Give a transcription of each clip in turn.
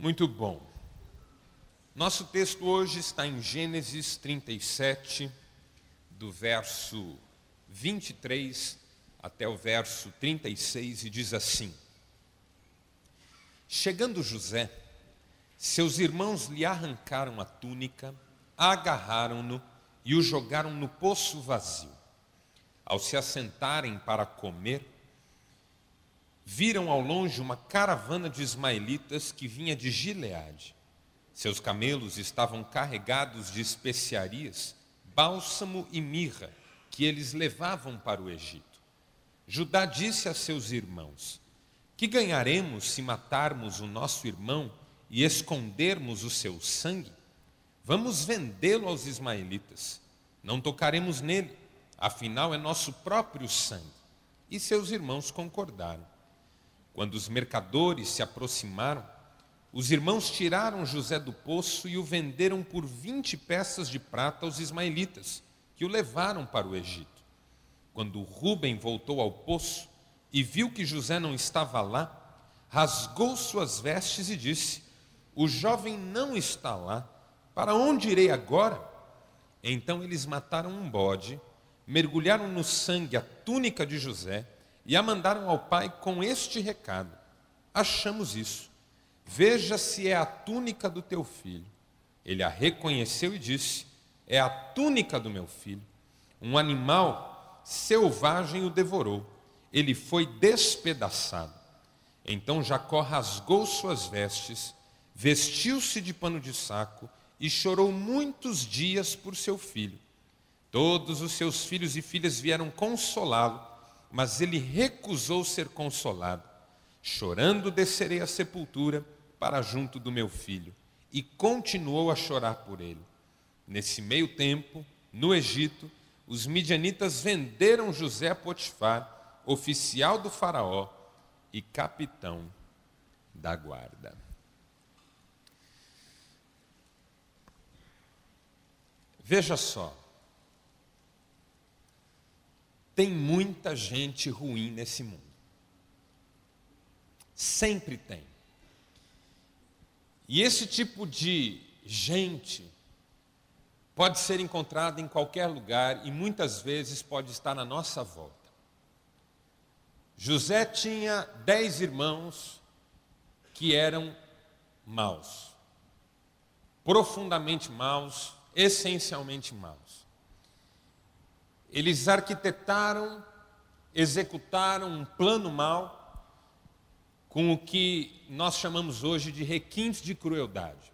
Muito bom. Nosso texto hoje está em Gênesis 37, do verso 23 até o verso 36, e diz assim: Chegando José, seus irmãos lhe arrancaram a túnica, agarraram-no e o jogaram no poço vazio. Ao se assentarem para comer, viram ao longe uma caravana de ismaelitas que vinha de Gileade. Seus camelos estavam carregados de especiarias, bálsamo e mirra, que eles levavam para o Egito. Judá disse a seus irmãos: Que ganharemos se matarmos o nosso irmão e escondermos o seu sangue? Vamos vendê-lo aos ismaelitas. Não tocaremos nele, afinal é nosso próprio sangue. E seus irmãos concordaram. Quando os mercadores se aproximaram, os irmãos tiraram José do poço e o venderam por vinte peças de prata aos ismaelitas, que o levaram para o Egito. Quando Rubem voltou ao poço e viu que José não estava lá, rasgou suas vestes e disse: O jovem não está lá, para onde irei agora? Então eles mataram um bode, mergulharam no sangue a túnica de José e a mandaram ao pai com este recado: Achamos isso. Veja se é a túnica do teu filho. Ele a reconheceu e disse: É a túnica do meu filho. Um animal selvagem o devorou. Ele foi despedaçado. Então Jacó rasgou suas vestes, vestiu-se de pano de saco e chorou muitos dias por seu filho. Todos os seus filhos e filhas vieram consolá-lo mas ele recusou ser consolado. Chorando, descerei à sepultura para junto do meu filho. E continuou a chorar por ele. Nesse meio tempo, no Egito, os midianitas venderam José a Potifar, oficial do Faraó e capitão da guarda. Veja só, tem muita gente ruim nesse mundo. Sempre tem. E esse tipo de gente pode ser encontrado em qualquer lugar e muitas vezes pode estar na nossa volta. José tinha dez irmãos que eram maus, profundamente maus, essencialmente maus. Eles arquitetaram, executaram um plano mau com o que nós chamamos hoje de requintes de crueldade.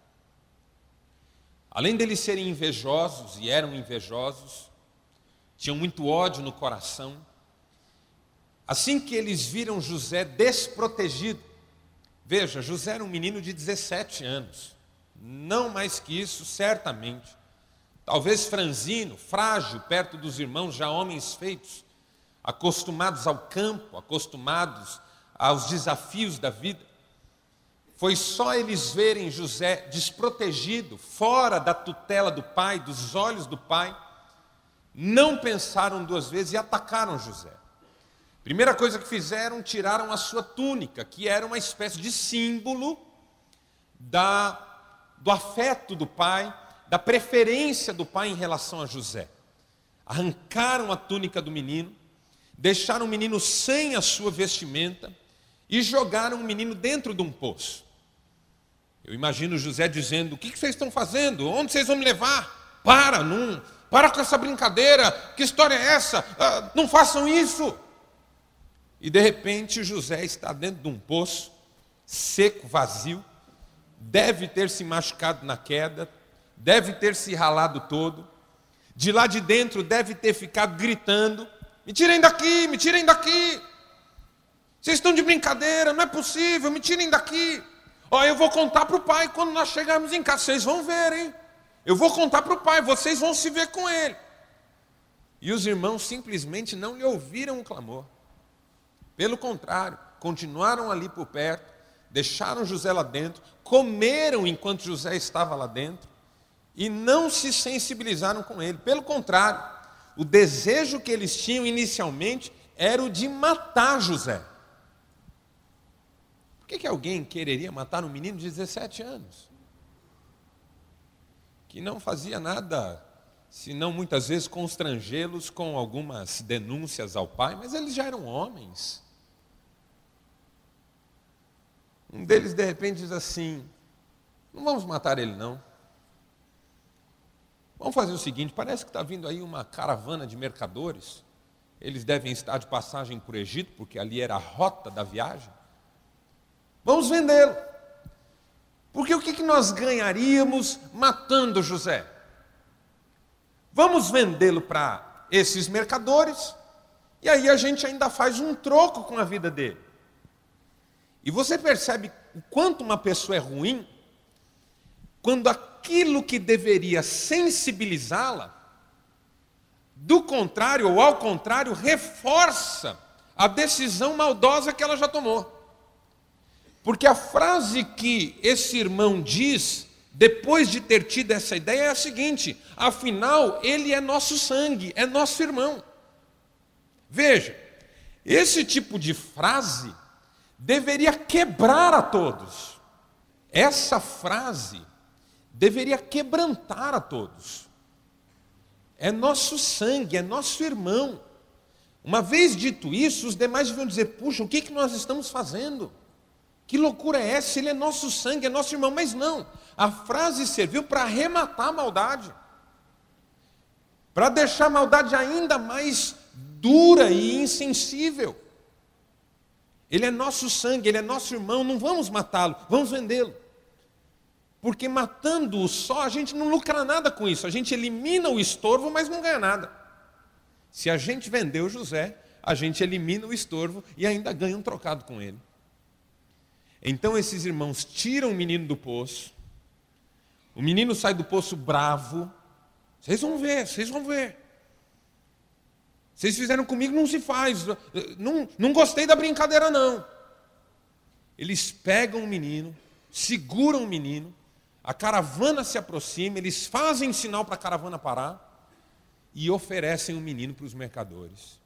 Além deles serem invejosos, e eram invejosos, tinham muito ódio no coração, assim que eles viram José desprotegido, veja, José era um menino de 17 anos, não mais que isso, certamente. Talvez franzino, frágil, perto dos irmãos, já homens feitos, acostumados ao campo, acostumados aos desafios da vida. Foi só eles verem José desprotegido, fora da tutela do pai, dos olhos do pai, não pensaram duas vezes e atacaram José. Primeira coisa que fizeram, tiraram a sua túnica, que era uma espécie de símbolo da, do afeto do pai, da preferência do pai em relação a José. Arrancaram a túnica do menino, deixaram o menino sem a sua vestimenta e jogaram o menino dentro de um poço. Eu imagino José dizendo: O que vocês estão fazendo? Onde vocês vão me levar? Para, não, para com essa brincadeira. Que história é essa? Ah, não façam isso. E de repente José está dentro de um poço, seco, vazio, deve ter se machucado na queda, deve ter se ralado todo, de lá de dentro deve ter ficado gritando: me tirem daqui, me tirem daqui. Vocês estão de brincadeira, não é possível, me tirem daqui. Ó, eu vou contar para o pai quando nós chegarmos em casa, vocês vão ver, hein? Eu vou contar para o pai, vocês vão se ver com ele. E os irmãos simplesmente não lhe ouviram o clamor. Pelo contrário, continuaram ali por perto, deixaram José lá dentro, comeram enquanto José estava lá dentro, e não se sensibilizaram com ele. Pelo contrário, o desejo que eles tinham inicialmente era o de matar José. Por que, que alguém quereria matar um menino de 17 anos? Que não fazia nada, senão muitas vezes constrangê-los com algumas denúncias ao pai, mas eles já eram homens. Um deles de repente diz assim: Não vamos matar ele, não. Vamos fazer o seguinte: parece que está vindo aí uma caravana de mercadores. Eles devem estar de passagem por Egito, porque ali era a rota da viagem. Vamos vendê-lo. Porque o que, que nós ganharíamos matando José? Vamos vendê-lo para esses mercadores, e aí a gente ainda faz um troco com a vida dele. E você percebe o quanto uma pessoa é ruim quando aquilo que deveria sensibilizá-la, do contrário ou ao contrário, reforça a decisão maldosa que ela já tomou. Porque a frase que esse irmão diz, depois de ter tido essa ideia, é a seguinte: afinal, ele é nosso sangue, é nosso irmão. Veja, esse tipo de frase deveria quebrar a todos. Essa frase deveria quebrantar a todos. É nosso sangue, é nosso irmão. Uma vez dito isso, os demais deviam dizer: puxa, o que, que nós estamos fazendo? Que loucura é essa? Ele é nosso sangue, é nosso irmão. Mas não, a frase serviu para arrematar a maldade, para deixar a maldade ainda mais dura e insensível. Ele é nosso sangue, ele é nosso irmão, não vamos matá-lo, vamos vendê-lo. Porque matando-o só, a gente não lucra nada com isso, a gente elimina o estorvo, mas não ganha nada. Se a gente vendeu José, a gente elimina o estorvo e ainda ganha um trocado com ele. Então esses irmãos tiram o menino do poço, o menino sai do poço bravo. Vocês vão ver, vocês vão ver. Vocês fizeram comigo, não se faz. Não, não gostei da brincadeira, não. Eles pegam o menino, seguram o menino, a caravana se aproxima, eles fazem sinal para a caravana parar e oferecem o menino para os mercadores.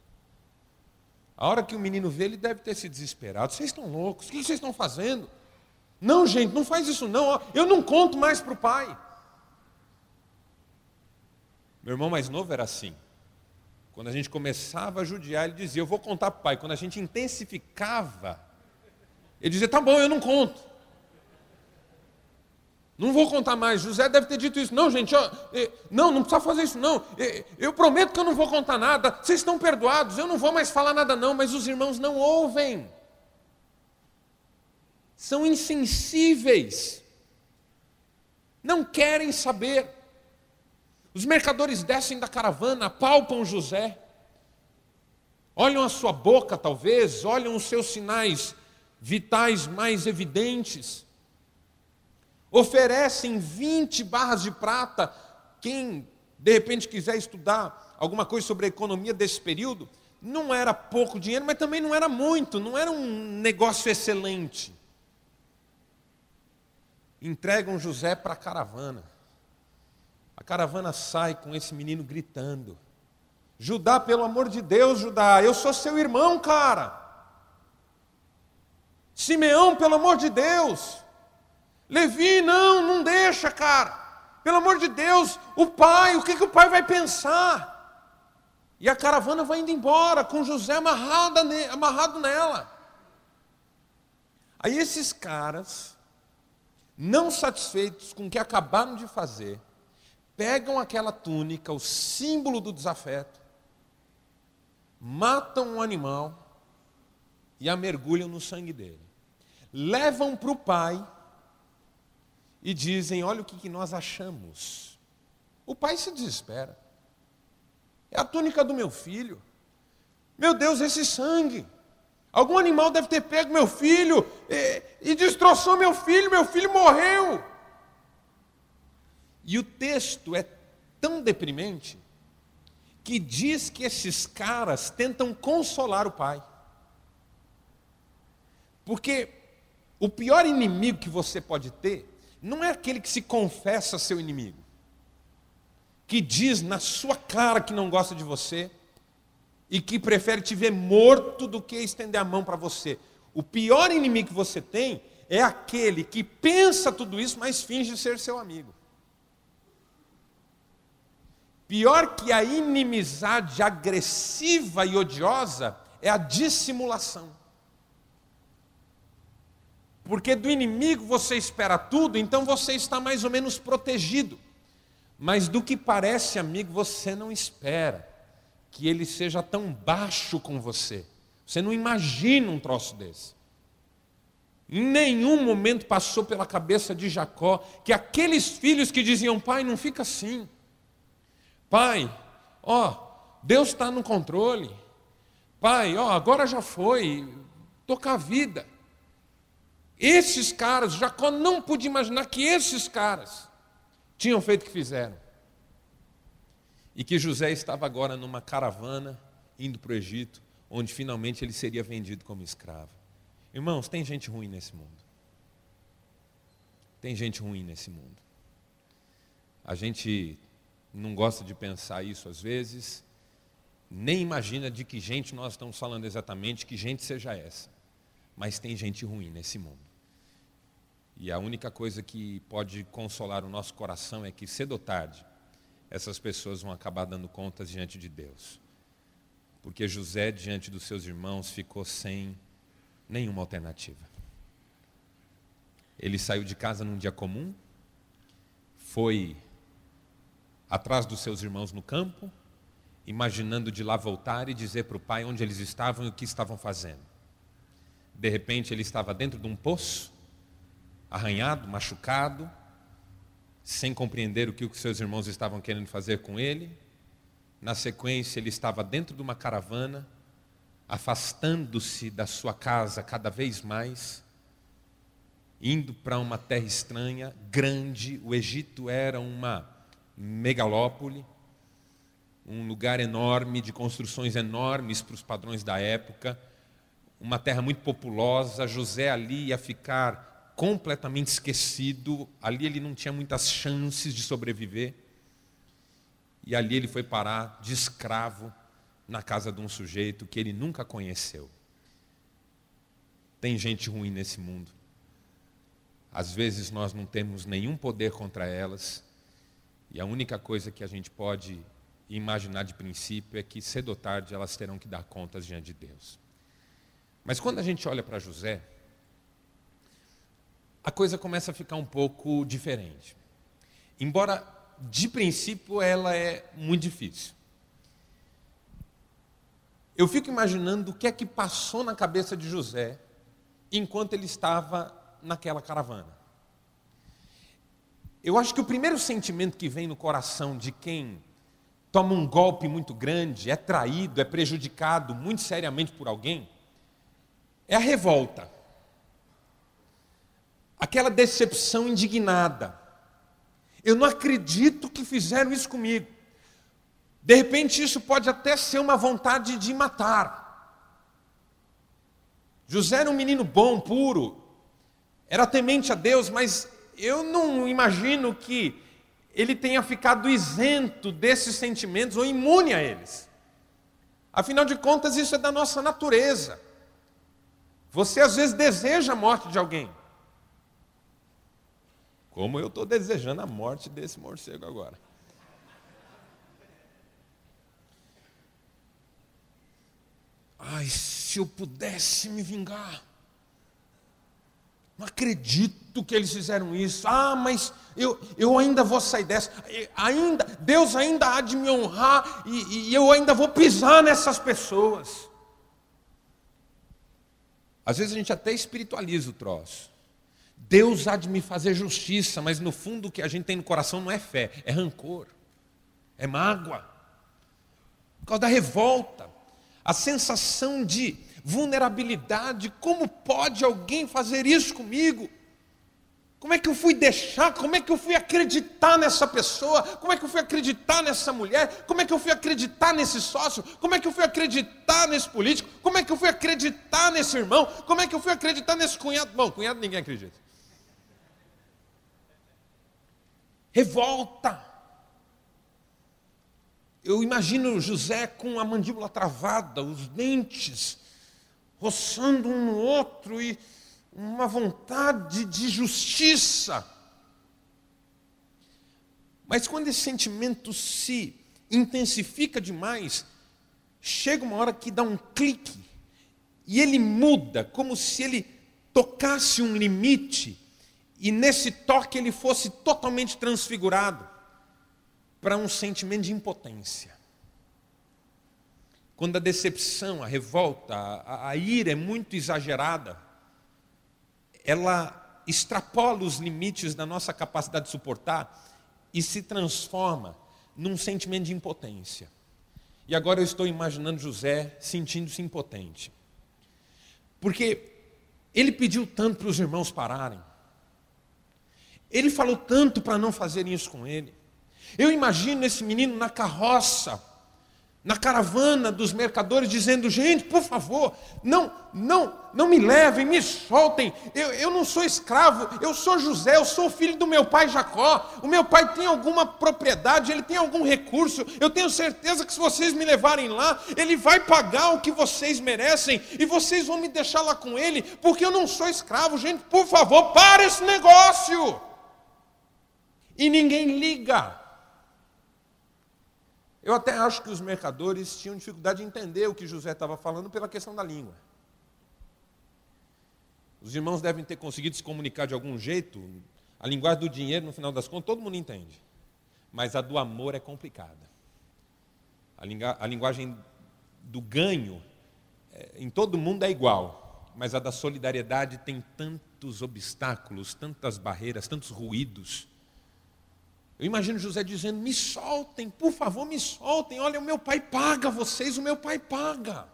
A hora que o menino vê, ele deve ter se desesperado. Vocês estão loucos? O que vocês estão fazendo? Não, gente, não faz isso não. Eu não conto mais para o pai. Meu irmão mais novo era assim. Quando a gente começava a judiar, ele dizia: Eu vou contar para o pai. Quando a gente intensificava, ele dizia: Tá bom, eu não conto. Não vou contar mais. José deve ter dito isso. Não, gente, ó, não, não precisa fazer isso, não. Eu prometo que eu não vou contar nada. Vocês estão perdoados. Eu não vou mais falar nada, não. Mas os irmãos não ouvem. São insensíveis. Não querem saber. Os mercadores descem da caravana, palpam José, olham a sua boca, talvez, olham os seus sinais vitais mais evidentes, oferecem 20 barras de prata. Quem de repente quiser estudar alguma coisa sobre a economia desse período, não era pouco dinheiro, mas também não era muito, não era um negócio excelente. Entregam José para a caravana. A caravana sai com esse menino gritando: Judá, pelo amor de Deus, Judá, eu sou seu irmão, cara. Simeão, pelo amor de Deus. Levi, não, não deixa, cara. Pelo amor de Deus, o pai, o que, que o pai vai pensar? E a caravana vai indo embora, com José amarrado, amarrado nela. Aí esses caras, não satisfeitos com o que acabaram de fazer, pegam aquela túnica, o símbolo do desafeto, matam um animal e a mergulham no sangue dele. Levam para o pai e dizem: Olha o que, que nós achamos. O pai se desespera. É a túnica do meu filho. Meu Deus, esse sangue. Algum animal deve ter pego meu filho e, e destroçou meu filho. Meu filho morreu. E o texto é tão deprimente que diz que esses caras tentam consolar o pai. Porque o pior inimigo que você pode ter não é aquele que se confessa seu inimigo, que diz na sua cara que não gosta de você e que prefere te ver morto do que estender a mão para você. O pior inimigo que você tem é aquele que pensa tudo isso, mas finge ser seu amigo. Pior que a inimizade agressiva e odiosa é a dissimulação. Porque do inimigo você espera tudo, então você está mais ou menos protegido. Mas do que parece amigo, você não espera que ele seja tão baixo com você. Você não imagina um troço desse. Em nenhum momento passou pela cabeça de Jacó que aqueles filhos que diziam, pai, não fica assim. Pai, ó, Deus está no controle. Pai, ó, agora já foi, tocar a vida. Esses caras, Jacó não podia imaginar que esses caras tinham feito o que fizeram. E que José estava agora numa caravana indo para o Egito, onde finalmente ele seria vendido como escravo. Irmãos, tem gente ruim nesse mundo. Tem gente ruim nesse mundo. A gente não gosta de pensar isso às vezes, nem imagina de que gente nós estamos falando exatamente, que gente seja essa. Mas tem gente ruim nesse mundo. E a única coisa que pode consolar o nosso coração é que cedo ou tarde essas pessoas vão acabar dando contas diante de Deus. Porque José, diante dos seus irmãos, ficou sem nenhuma alternativa. Ele saiu de casa num dia comum, foi atrás dos seus irmãos no campo, imaginando de lá voltar e dizer para o pai onde eles estavam e o que estavam fazendo. De repente ele estava dentro de um poço, arranhado, machucado, sem compreender o que os seus irmãos estavam querendo fazer com ele. Na sequência, ele estava dentro de uma caravana, afastando-se da sua casa cada vez mais, indo para uma terra estranha, grande. O Egito era uma megalópole um lugar enorme, de construções enormes para os padrões da época, uma terra muito populosa. José ali ia ficar completamente esquecido, ali ele não tinha muitas chances de sobreviver. E ali ele foi parar de escravo na casa de um sujeito que ele nunca conheceu. Tem gente ruim nesse mundo. Às vezes nós não temos nenhum poder contra elas, e a única coisa que a gente pode imaginar de princípio é que cedo ou tarde elas terão que dar contas diante de Deus. Mas quando a gente olha para José, a coisa começa a ficar um pouco diferente. Embora de princípio ela é muito difícil. Eu fico imaginando o que é que passou na cabeça de José enquanto ele estava naquela caravana. Eu acho que o primeiro sentimento que vem no coração de quem toma um golpe muito grande, é traído, é prejudicado muito seriamente por alguém, é a revolta. Aquela decepção indignada. Eu não acredito que fizeram isso comigo. De repente, isso pode até ser uma vontade de matar. José era um menino bom, puro, era temente a Deus, mas eu não imagino que ele tenha ficado isento desses sentimentos ou imune a eles. Afinal de contas, isso é da nossa natureza. Você às vezes deseja a morte de alguém. Como eu estou desejando a morte desse morcego agora. Ai, se eu pudesse me vingar. Não acredito que eles fizeram isso. Ah, mas eu, eu ainda vou sair dessa. Ainda, Deus ainda há de me honrar e, e eu ainda vou pisar nessas pessoas. Às vezes a gente até espiritualiza o troço. Deus há de me fazer justiça, mas no fundo o que a gente tem no coração não é fé, é rancor, é mágoa. Por causa da revolta, a sensação de vulnerabilidade. Como pode alguém fazer isso comigo? Como é que eu fui deixar? Como é que eu fui acreditar nessa pessoa? Como é que eu fui acreditar nessa mulher? Como é que eu fui acreditar nesse sócio? Como é que eu fui acreditar nesse político? Como é que eu fui acreditar nesse irmão? Como é que eu fui acreditar nesse cunhado? Bom, cunhado ninguém acredita. Revolta. Eu imagino José com a mandíbula travada, os dentes roçando um no outro e uma vontade de justiça. Mas quando esse sentimento se intensifica demais, chega uma hora que dá um clique e ele muda, como se ele tocasse um limite e nesse toque ele fosse totalmente transfigurado para um sentimento de impotência. Quando a decepção, a revolta, a, a ira é muito exagerada, ela extrapola os limites da nossa capacidade de suportar e se transforma num sentimento de impotência. E agora eu estou imaginando José sentindo-se impotente. Porque ele pediu tanto para os irmãos pararem. Ele falou tanto para não fazerem isso com ele. Eu imagino esse menino na carroça, na caravana dos mercadores, dizendo: gente, por favor, não, não, não me levem, me soltem. Eu, eu não sou escravo, eu sou José, eu sou filho do meu pai Jacó. O meu pai tem alguma propriedade, ele tem algum recurso. Eu tenho certeza que se vocês me levarem lá, ele vai pagar o que vocês merecem e vocês vão me deixar lá com ele, porque eu não sou escravo. Gente, por favor, para esse negócio. E ninguém liga. Eu até acho que os mercadores tinham dificuldade de entender o que José estava falando pela questão da língua. Os irmãos devem ter conseguido se comunicar de algum jeito. A linguagem do dinheiro, no final das contas, todo mundo entende. Mas a do amor é complicada. A, a linguagem do ganho, é, em todo mundo é igual. Mas a da solidariedade tem tantos obstáculos, tantas barreiras, tantos ruídos eu imagino José dizendo: me soltem, por favor, me soltem. Olha, o meu pai paga vocês, o meu pai paga.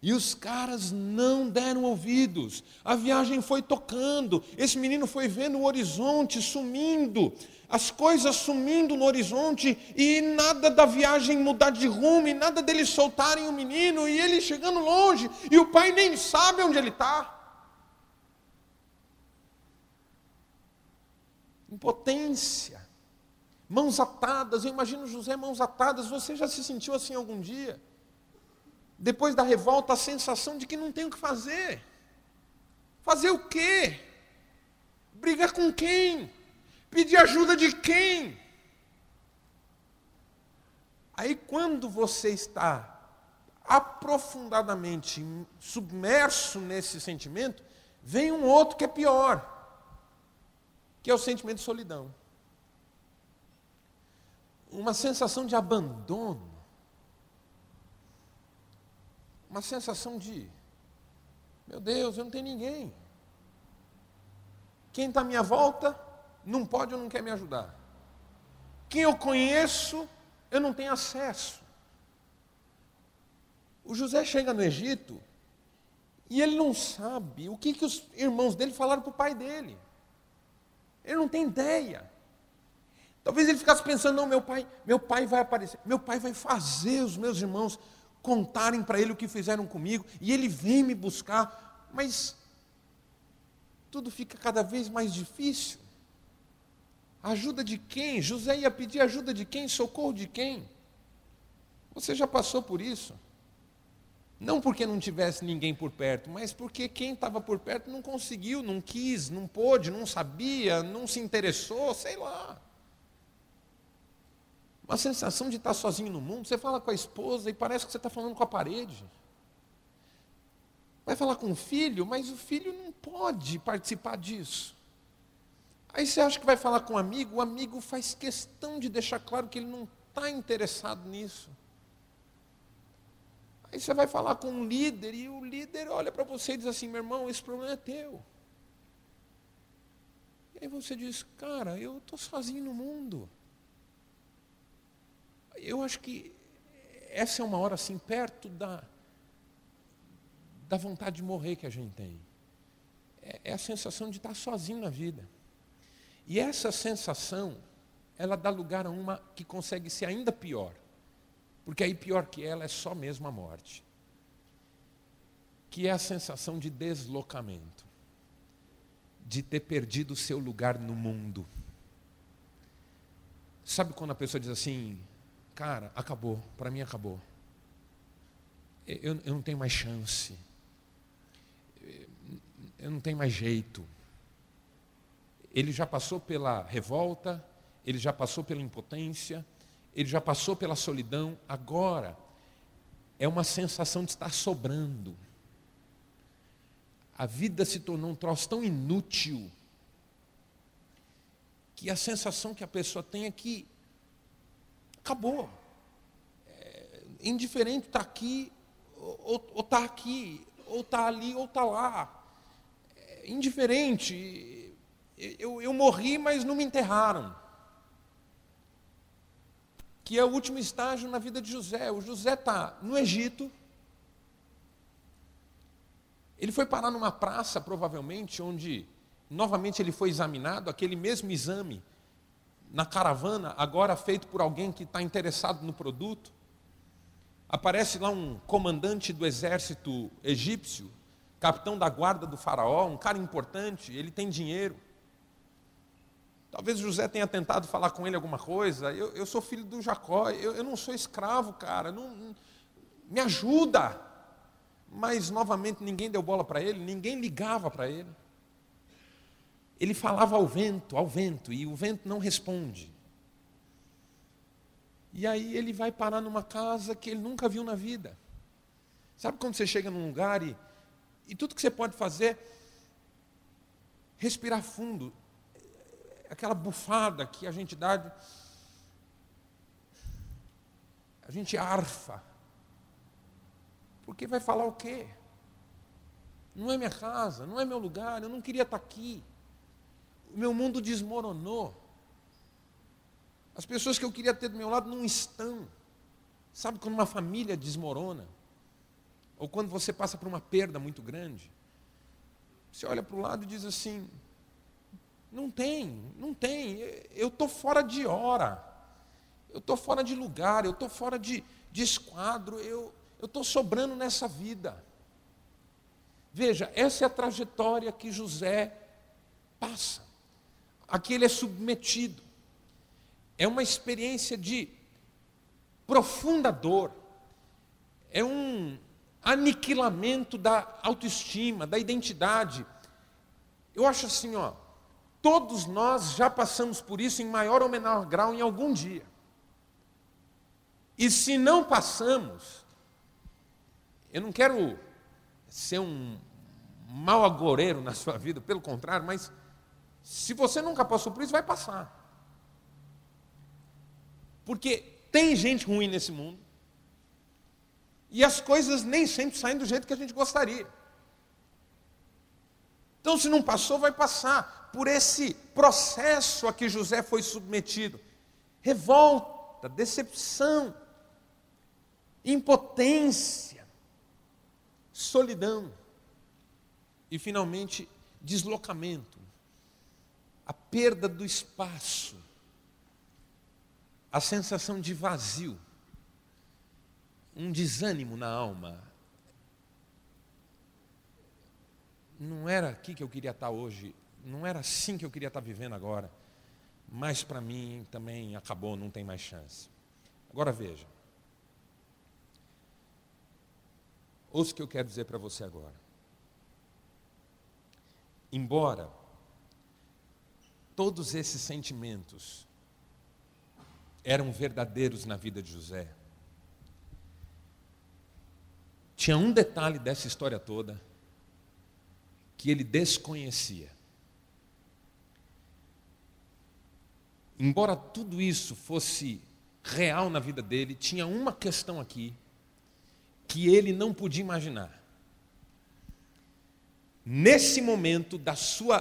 E os caras não deram ouvidos. A viagem foi tocando. Esse menino foi vendo o horizonte sumindo, as coisas sumindo no horizonte, e nada da viagem mudar de rumo, e nada deles soltarem o menino, e ele chegando longe, e o pai nem sabe onde ele está. Impotência, mãos atadas. Eu imagino José mãos atadas. Você já se sentiu assim algum dia? Depois da revolta, a sensação de que não tem o que fazer. Fazer o quê? Brigar com quem? Pedir ajuda de quem? Aí, quando você está aprofundadamente submerso nesse sentimento, vem um outro que é pior que é o sentimento de solidão. Uma sensação de abandono. Uma sensação de, meu Deus, eu não tenho ninguém. Quem está à minha volta não pode ou não quer me ajudar. Quem eu conheço, eu não tenho acesso. O José chega no Egito e ele não sabe o que, que os irmãos dele falaram para o pai dele. Ele não tem ideia. Talvez ele ficasse pensando, não, meu pai, meu pai vai aparecer, meu pai vai fazer os meus irmãos contarem para ele o que fizeram comigo, e ele vem me buscar, mas tudo fica cada vez mais difícil. Ajuda de quem? José ia pedir ajuda de quem? Socorro de quem? Você já passou por isso? Não porque não tivesse ninguém por perto, mas porque quem estava por perto não conseguiu, não quis, não pôde, não sabia, não se interessou, sei lá. Uma sensação de estar sozinho no mundo. Você fala com a esposa e parece que você está falando com a parede. Vai falar com o filho, mas o filho não pode participar disso. Aí você acha que vai falar com um amigo, o amigo faz questão de deixar claro que ele não está interessado nisso. Aí você vai falar com um líder e o líder olha para você e diz assim: meu irmão, esse problema é teu. E aí você diz: cara, eu estou sozinho no mundo. Eu acho que essa é uma hora assim, perto da, da vontade de morrer que a gente tem. É, é a sensação de estar sozinho na vida. E essa sensação, ela dá lugar a uma que consegue ser ainda pior. Porque aí pior que ela é só mesmo a morte. Que é a sensação de deslocamento, de ter perdido o seu lugar no mundo. Sabe quando a pessoa diz assim, cara, acabou, para mim acabou. eu, eu não tenho mais chance, eu não tenho mais jeito. Ele já passou pela revolta, ele já passou pela impotência, ele já passou pela solidão, agora é uma sensação de estar sobrando. A vida se tornou um troço tão inútil que a sensação que a pessoa tem é que acabou. É, indiferente está aqui ou está aqui, ou está ali ou está lá. É, indiferente. Eu, eu morri, mas não me enterraram. Que é o último estágio na vida de José. O José está no Egito. Ele foi parar numa praça, provavelmente, onde Novamente ele foi examinado, aquele mesmo exame na caravana, agora feito por alguém que está interessado no produto. Aparece lá um comandante do exército egípcio, capitão da guarda do faraó, um cara importante, ele tem dinheiro. Talvez José tenha tentado falar com ele alguma coisa. Eu, eu sou filho do Jacó, eu, eu não sou escravo, cara. Não, me ajuda. Mas novamente ninguém deu bola para ele, ninguém ligava para ele. Ele falava ao vento, ao vento, e o vento não responde. E aí ele vai parar numa casa que ele nunca viu na vida. Sabe quando você chega num lugar e, e tudo que você pode fazer, respirar fundo, aquela bufada que a gente dá, de, a gente arfa. Porque vai falar o quê? Não é minha casa, não é meu lugar, eu não queria estar aqui o meu mundo desmoronou. As pessoas que eu queria ter do meu lado não estão. Sabe quando uma família desmorona? Ou quando você passa por uma perda muito grande? Você olha para o lado e diz assim: não tem, não tem, eu estou fora de hora, eu estou fora de lugar, eu estou fora de, de esquadro, eu estou sobrando nessa vida. Veja, essa é a trajetória que José passa. Aqui ele é submetido. É uma experiência de profunda dor. É um aniquilamento da autoestima, da identidade. Eu acho assim, ó, todos nós já passamos por isso em maior ou menor grau em algum dia. E se não passamos, eu não quero ser um mau agoreiro na sua vida, pelo contrário, mas se você nunca passou por isso, vai passar. Porque tem gente ruim nesse mundo. E as coisas nem sempre saem do jeito que a gente gostaria. Então, se não passou, vai passar por esse processo a que José foi submetido: revolta, decepção, impotência, solidão e, finalmente, deslocamento. A perda do espaço, a sensação de vazio, um desânimo na alma. Não era aqui que eu queria estar hoje, não era assim que eu queria estar vivendo agora, mas para mim também acabou, não tem mais chance. Agora veja. Ouça o que eu quero dizer para você agora. Embora todos esses sentimentos eram verdadeiros na vida de José. Tinha um detalhe dessa história toda que ele desconhecia. Embora tudo isso fosse real na vida dele, tinha uma questão aqui que ele não podia imaginar. Nesse momento da sua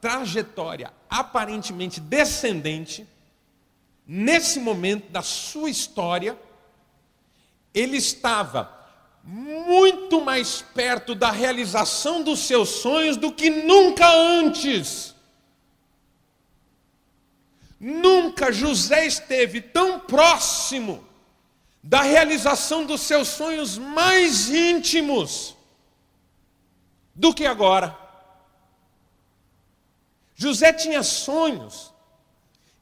trajetória aparentemente descendente, nesse momento da sua história, ele estava muito mais perto da realização dos seus sonhos do que nunca antes. Nunca José esteve tão próximo da realização dos seus sonhos mais íntimos do que agora. José tinha sonhos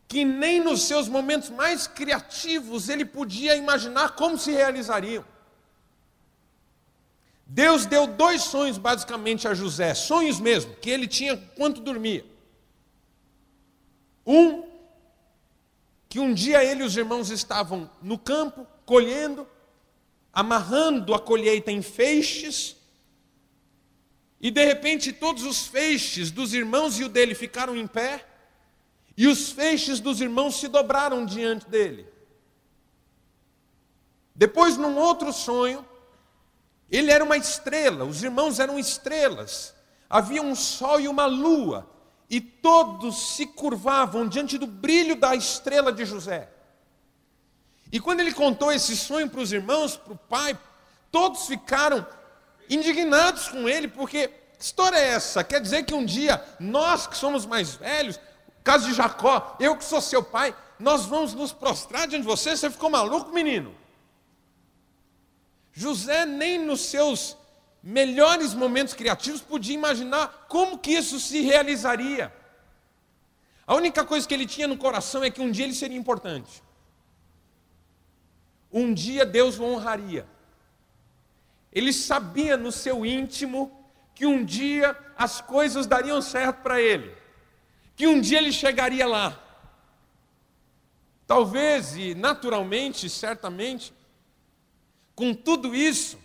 que nem nos seus momentos mais criativos ele podia imaginar como se realizariam. Deus deu dois sonhos basicamente a José, sonhos mesmo, que ele tinha quanto dormia. Um, que um dia ele e os irmãos estavam no campo, colhendo, amarrando a colheita em feixes, e de repente todos os feixes dos irmãos e o dele ficaram em pé, e os feixes dos irmãos se dobraram diante dele. Depois, num outro sonho, ele era uma estrela, os irmãos eram estrelas. Havia um sol e uma lua, e todos se curvavam diante do brilho da estrela de José. E quando ele contou esse sonho para os irmãos, para o pai, todos ficaram indignados com ele, porque que história é essa? Quer dizer que um dia nós que somos mais velhos, caso de Jacó, eu que sou seu pai, nós vamos nos prostrar diante de você? Você ficou maluco, menino? José nem nos seus melhores momentos criativos podia imaginar como que isso se realizaria. A única coisa que ele tinha no coração é que um dia ele seria importante. Um dia Deus o honraria. Ele sabia no seu íntimo que um dia as coisas dariam certo para ele, que um dia ele chegaria lá. Talvez e naturalmente, certamente, com tudo isso,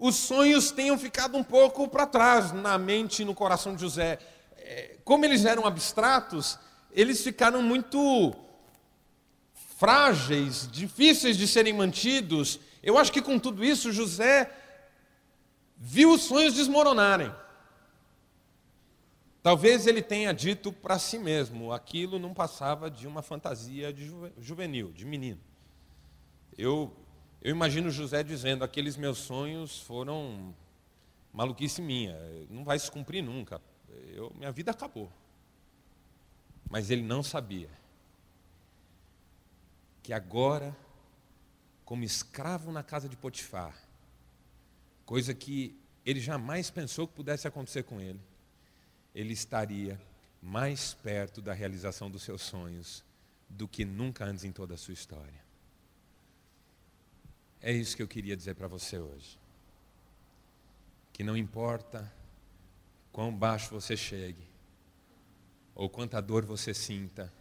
os sonhos tenham ficado um pouco para trás na mente e no coração de José. É, como eles eram abstratos, eles ficaram muito frágeis, difíceis de serem mantidos. Eu acho que com tudo isso, José viu os sonhos desmoronarem. Talvez ele tenha dito para si mesmo: aquilo não passava de uma fantasia de juvenil, de menino. Eu eu imagino José dizendo: aqueles meus sonhos foram maluquice minha, não vai se cumprir nunca. Eu, minha vida acabou. Mas ele não sabia que agora, como escravo na casa de Potifar, coisa que ele jamais pensou que pudesse acontecer com ele, ele estaria mais perto da realização dos seus sonhos do que nunca antes em toda a sua história. É isso que eu queria dizer para você hoje. Que não importa quão baixo você chegue, ou quanta dor você sinta,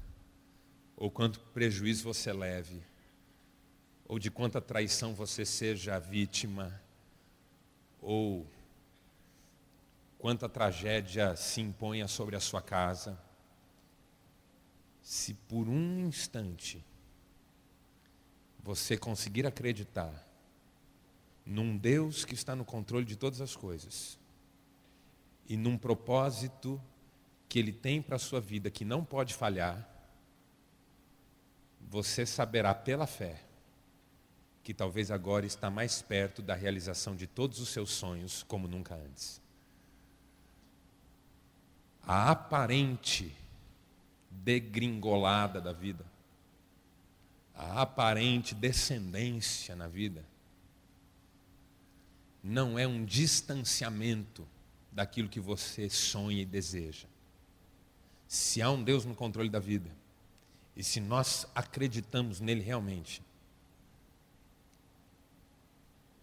ou quanto prejuízo você leve, ou de quanta traição você seja vítima, ou quanta tragédia se imponha sobre a sua casa, se por um instante você conseguir acreditar num Deus que está no controle de todas as coisas e num propósito que Ele tem para a sua vida que não pode falhar, você saberá pela fé que talvez agora está mais perto da realização de todos os seus sonhos como nunca antes. A aparente degringolada da vida a aparente descendência na vida não é um distanciamento daquilo que você sonha e deseja. Se há um Deus no controle da vida, e se nós acreditamos nele realmente,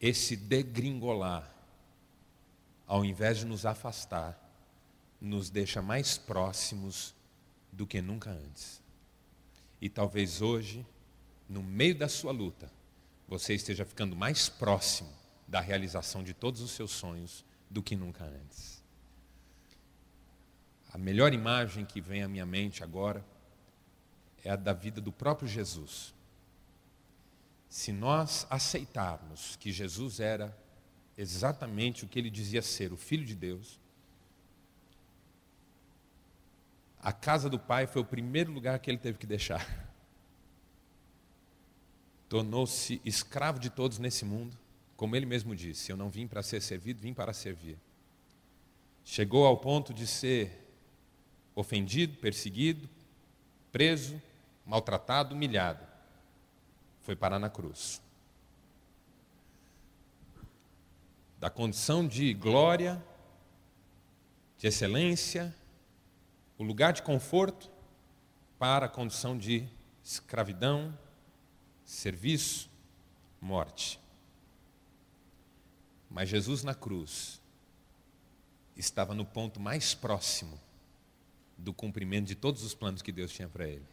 esse degringolar, ao invés de nos afastar, nos deixa mais próximos do que nunca antes. E talvez hoje no meio da sua luta, você esteja ficando mais próximo da realização de todos os seus sonhos do que nunca antes. A melhor imagem que vem à minha mente agora é a da vida do próprio Jesus. Se nós aceitarmos que Jesus era exatamente o que ele dizia ser, o Filho de Deus, a casa do Pai foi o primeiro lugar que ele teve que deixar tornou-se escravo de todos nesse mundo, como ele mesmo disse: Eu não vim para ser servido, vim para servir. Chegou ao ponto de ser ofendido, perseguido, preso, maltratado, humilhado. Foi parar na cruz. Da condição de glória, de excelência, o lugar de conforto, para a condição de escravidão, serviço, morte. Mas Jesus na cruz estava no ponto mais próximo do cumprimento de todos os planos que Deus tinha para ele.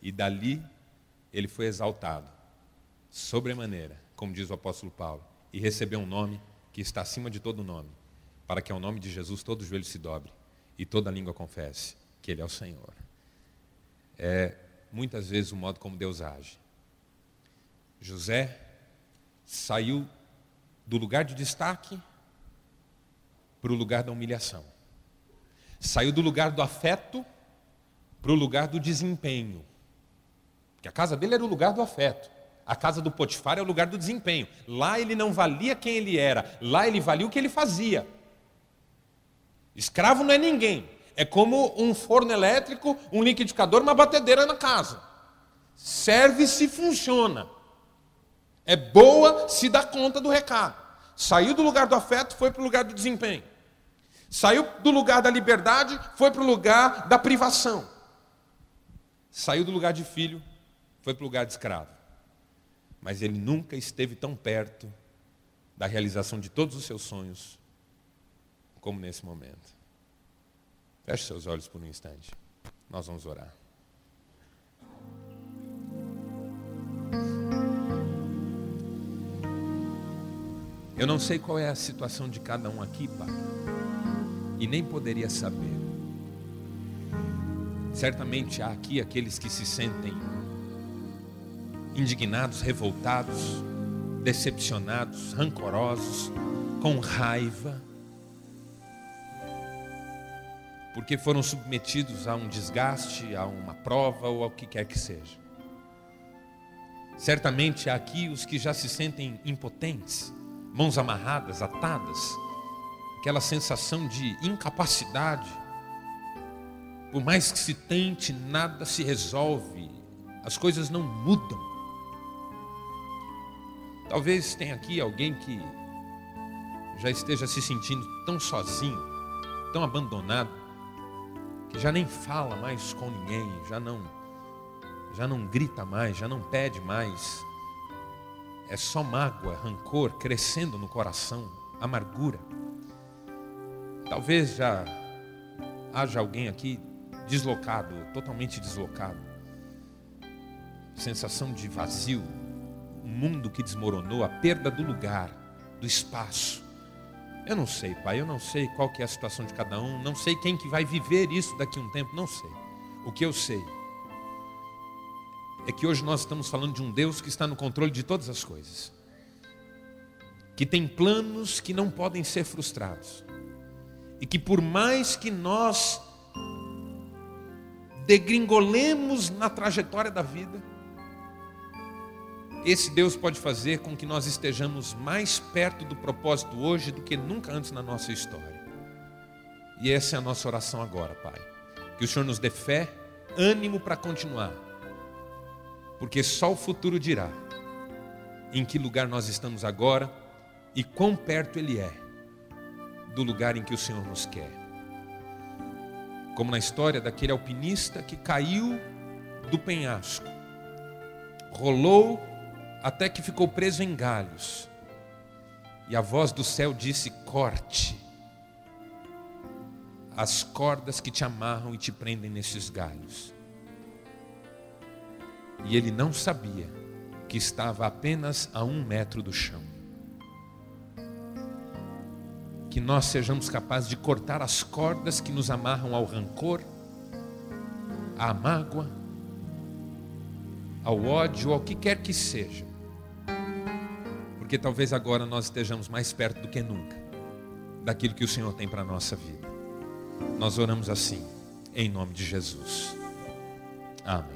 E dali ele foi exaltado, sobremaneira, como diz o apóstolo Paulo, e recebeu um nome que está acima de todo nome, para que ao nome de Jesus todo joelho se dobre e toda língua confesse que Ele é o Senhor. É muitas vezes o modo como Deus age. José saiu do lugar de destaque para o lugar da humilhação. Saiu do lugar do afeto para o lugar do desempenho. Porque a casa dele era o lugar do afeto. A casa do Potifar é o lugar do desempenho. Lá ele não valia quem ele era, lá ele valia o que ele fazia. Escravo não é ninguém. É como um forno elétrico, um liquidificador, uma batedeira na casa. Serve se funciona. É boa se dá conta do recado. Saiu do lugar do afeto, foi para o lugar do desempenho. Saiu do lugar da liberdade, foi para o lugar da privação. Saiu do lugar de filho, foi para o lugar de escravo. Mas ele nunca esteve tão perto da realização de todos os seus sonhos como nesse momento. Feche seus olhos por um instante. Nós vamos orar. Eu não sei qual é a situação de cada um aqui, Pai, e nem poderia saber. Certamente há aqui aqueles que se sentem indignados, revoltados, decepcionados, rancorosos, com raiva, porque foram submetidos a um desgaste, a uma prova ou ao que quer que seja. Certamente há aqui os que já se sentem impotentes, mãos amarradas, atadas, aquela sensação de incapacidade. Por mais que se tente, nada se resolve, as coisas não mudam. Talvez tenha aqui alguém que já esteja se sentindo tão sozinho, tão abandonado, que já nem fala mais com ninguém, já não já não grita mais, já não pede mais. É só mágoa, rancor crescendo no coração, amargura. Talvez já haja alguém aqui deslocado, totalmente deslocado. Sensação de vazio, um mundo que desmoronou, a perda do lugar, do espaço. Eu não sei, pai, eu não sei qual que é a situação de cada um, não sei quem que vai viver isso daqui a um tempo, não sei. O que eu sei é que hoje nós estamos falando de um Deus que está no controle de todas as coisas, que tem planos que não podem ser frustrados, e que por mais que nós degringolemos na trajetória da vida, esse Deus pode fazer com que nós estejamos mais perto do propósito hoje do que nunca antes na nossa história. E essa é a nossa oração agora, Pai. Que o Senhor nos dê fé, ânimo para continuar porque só o futuro dirá em que lugar nós estamos agora e quão perto Ele é do lugar em que o Senhor nos quer. Como na história daquele alpinista que caiu do penhasco, rolou até que ficou preso em galhos, e a voz do céu disse: Corte as cordas que te amarram e te prendem nesses galhos. E ele não sabia que estava apenas a um metro do chão. Que nós sejamos capazes de cortar as cordas que nos amarram ao rancor, à mágoa, ao ódio, ao que quer que seja. Porque talvez agora nós estejamos mais perto do que nunca daquilo que o Senhor tem para a nossa vida. Nós oramos assim, em nome de Jesus. Amém.